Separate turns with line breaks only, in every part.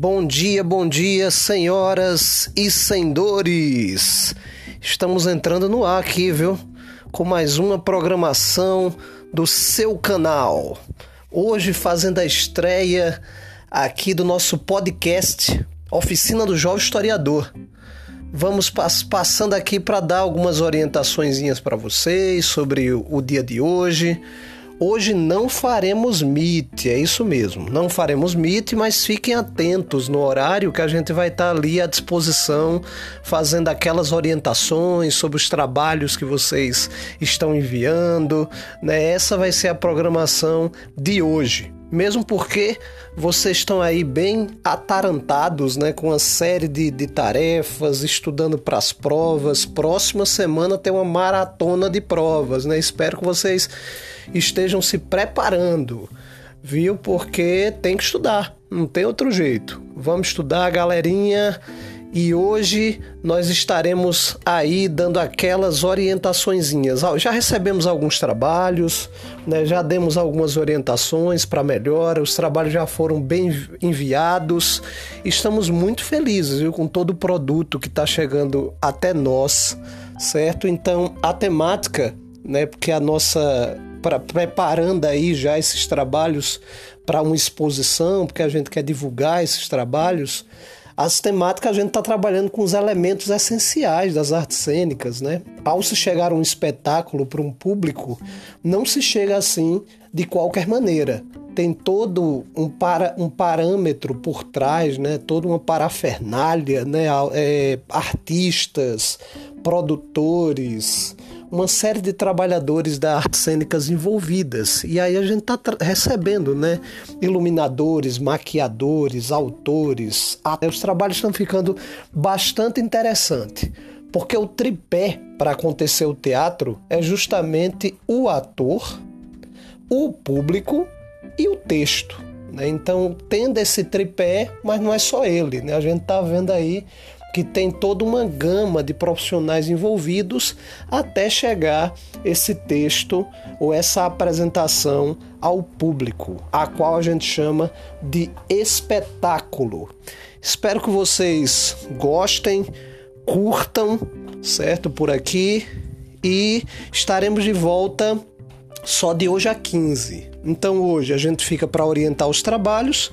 Bom dia, bom dia, senhoras e senhores. Estamos entrando no ar aqui, viu? Com mais uma programação do seu canal. Hoje fazendo a estreia aqui do nosso podcast Oficina do Jovem Historiador. Vamos pass passando aqui para dar algumas orientações para vocês sobre o dia de hoje Hoje não faremos meet, é isso mesmo. Não faremos meet, mas fiquem atentos no horário que a gente vai estar ali à disposição, fazendo aquelas orientações sobre os trabalhos que vocês estão enviando. Né? Essa vai ser a programação de hoje. Mesmo porque vocês estão aí bem atarantados, né, com uma série de, de tarefas, estudando para as provas. Próxima semana tem uma maratona de provas, né? Espero que vocês estejam se preparando, viu? Porque tem que estudar, não tem outro jeito. Vamos estudar, galerinha. E hoje nós estaremos aí dando aquelas orientaçõezinhas. Já recebemos alguns trabalhos, né? já demos algumas orientações para melhora, os trabalhos já foram bem enviados. Estamos muito felizes viu? com todo o produto que está chegando até nós, certo? Então a temática, né? porque a nossa pra, preparando aí já esses trabalhos para uma exposição, porque a gente quer divulgar esses trabalhos. As temáticas a gente está trabalhando com os elementos essenciais das artes cênicas, né? Ao se chegar a um espetáculo para um público, não se chega assim de qualquer maneira. Tem todo um, para, um parâmetro por trás, né? toda uma parafernália, né? É, artistas, produtores, uma série de trabalhadores da artes cênicas envolvidas. E aí a gente está recebendo, né? Iluminadores, maquiadores, autores. Até os trabalhos estão ficando bastante interessantes. Porque o tripé para acontecer o teatro é justamente o ator, o público e o texto. Né? Então, tendo esse tripé, mas não é só ele. Né? A gente está vendo aí que tem toda uma gama de profissionais envolvidos até chegar esse texto ou essa apresentação ao público, a qual a gente chama de espetáculo. Espero que vocês gostem, curtam, certo? Por aqui e estaremos de volta só de hoje a 15. Então hoje a gente fica para orientar os trabalhos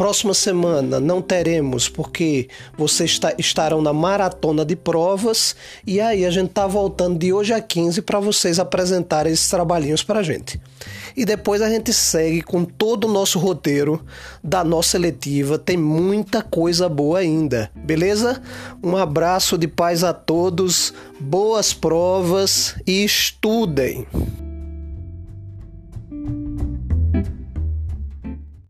Próxima semana não teremos, porque vocês está, estarão na maratona de provas. E aí a gente está voltando de hoje a 15 para vocês apresentarem esses trabalhinhos para a gente. E depois a gente segue com todo o nosso roteiro da nossa eletiva. Tem muita coisa boa ainda, beleza? Um abraço de paz a todos, boas provas e estudem!